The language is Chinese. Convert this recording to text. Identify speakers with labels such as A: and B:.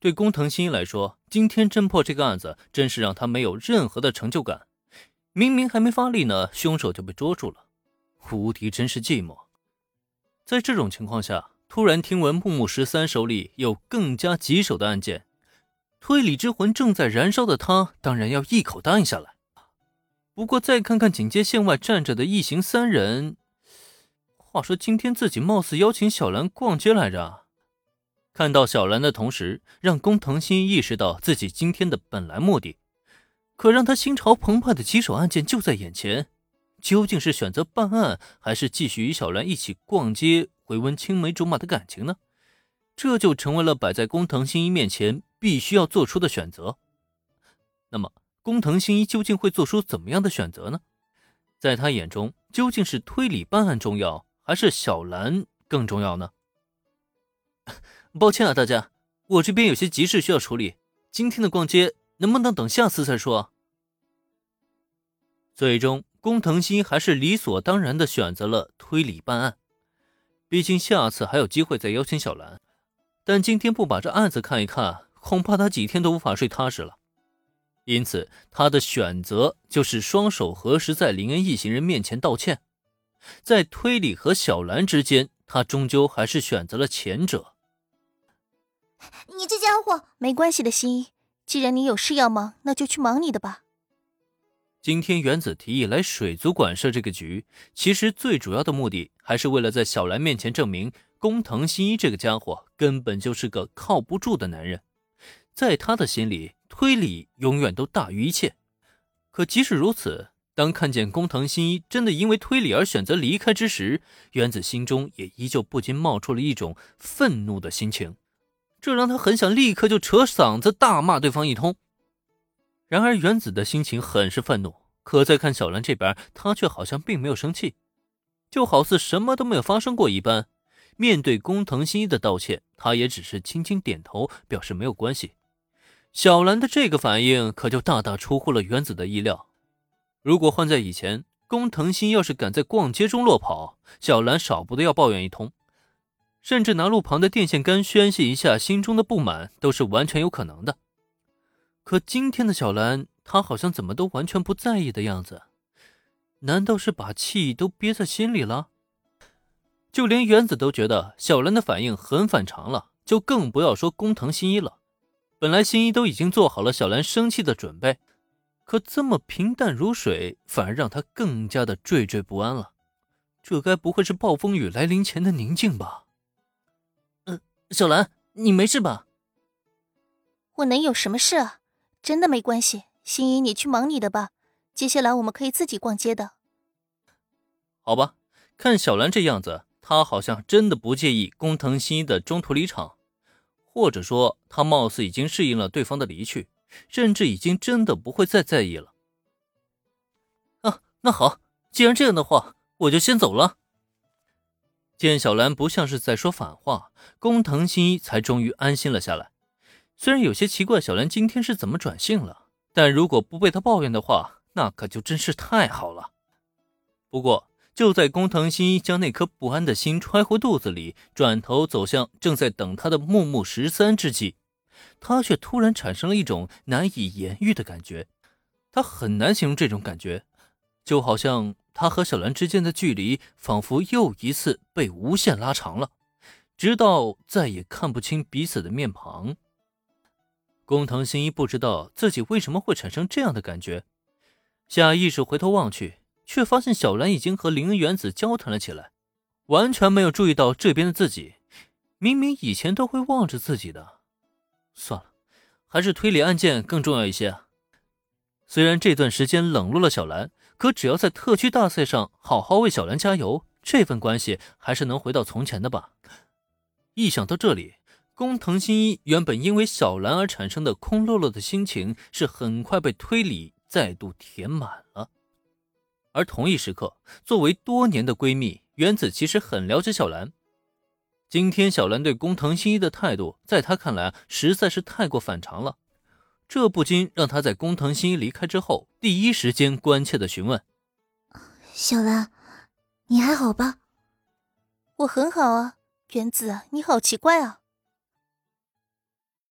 A: 对工藤新一来说，今天侦破这个案子，真是让他没有任何的成就感。明明还没发力呢，凶手就被捉住了。无敌真是寂寞。在这种情况下，突然听闻木木十三手里有更加棘手的案件，推理之魂正在燃烧的他，当然要一口答应下来。不过再看看警戒线外站着的一行三人，话说今天自己貌似邀请小兰逛街来着。看到小兰的同时，让工藤新一意识到自己今天的本来目的。可让他心潮澎湃的棘手案件就在眼前，究竟是选择办案，还是继续与小兰一起逛街，回温青梅竹马的感情呢？这就成为了摆在工藤新一面前必须要做出的选择。那么，工藤新一究竟会做出怎么样的选择呢？在他眼中，究竟是推理办案重要，还是小兰更重要呢？抱歉啊，大家，我这边有些急事需要处理，今天的逛街。能不能等下次再说？最终，工藤新还是理所当然的选择了推理办案。毕竟下次还有机会再邀请小兰，但今天不把这案子看一看，恐怕他几天都无法睡踏实了。因此，他的选择就是双手合十在林恩一行人面前道歉。在推理和小兰之间，他终究还是选择了前者。
B: 你这家伙，
C: 没关系的，新一。既然你有事要忙，那就去忙你的吧。
A: 今天原子提议来水族馆设这个局，其实最主要的目的还是为了在小兰面前证明工藤新一这个家伙根本就是个靠不住的男人。在他的心里，推理永远都大于一切。可即使如此，当看见工藤新一真的因为推理而选择离开之时，原子心中也依旧不禁冒出了一种愤怒的心情。这让他很想立刻就扯嗓子大骂对方一通。然而，原子的心情很是愤怒，可再看小兰这边，他却好像并没有生气，就好似什么都没有发生过一般。面对工藤新一的道歉，他也只是轻轻点头，表示没有关系。小兰的这个反应可就大大出乎了原子的意料。如果换在以前，工藤新要是敢在逛街中落跑，小兰少不得要抱怨一通。甚至拿路旁的电线杆宣泄一下心中的不满，都是完全有可能的。可今天的小兰，她好像怎么都完全不在意的样子，难道是把气都憋在心里了？就连原子都觉得小兰的反应很反常了，就更不要说工藤新一了。本来新一都已经做好了小兰生气的准备，可这么平淡如水，反而让他更加的惴惴不安了。这该不会是暴风雨来临前的宁静吧？小兰，你没事吧？
C: 我能有什么事啊？真的没关系。心怡，你去忙你的吧。接下来我们可以自己逛街的。
A: 好吧，看小兰这样子，她好像真的不介意工藤新一的中途离场，或者说，她貌似已经适应了对方的离去，甚至已经真的不会再在意了。啊，那好，既然这样的话，我就先走了。见小兰不像是在说反话，工藤新一才终于安心了下来。虽然有些奇怪小兰今天是怎么转性了，但如果不被他抱怨的话，那可就真是太好了。不过，就在工藤新一将那颗不安的心揣回肚子里，转头走向正在等他的木木十三之际，他却突然产生了一种难以言喻的感觉。他很难形容这种感觉，就好像……他和小兰之间的距离仿佛又一次被无限拉长了，直到再也看不清彼此的面庞。工藤新一不知道自己为什么会产生这样的感觉，下意识回头望去，却发现小兰已经和林恩原子交谈了起来，完全没有注意到这边的自己。明明以前都会望着自己的，算了，还是推理案件更重要一些。虽然这段时间冷落了小兰。可只要在特区大赛上好好为小兰加油，这份关系还是能回到从前的吧。一想到这里，工藤新一原本因为小兰而产生的空落落的心情，是很快被推理再度填满了。而同一时刻，作为多年的闺蜜，原子其实很了解小兰。今天小兰对工藤新一的态度，在她看来实在是太过反常了。这不禁让他在工藤新一离开之后，第一时间关切的询问：“
B: 小兰，你还好吧？”“
C: 我很好啊。”“原子，你好奇怪啊。”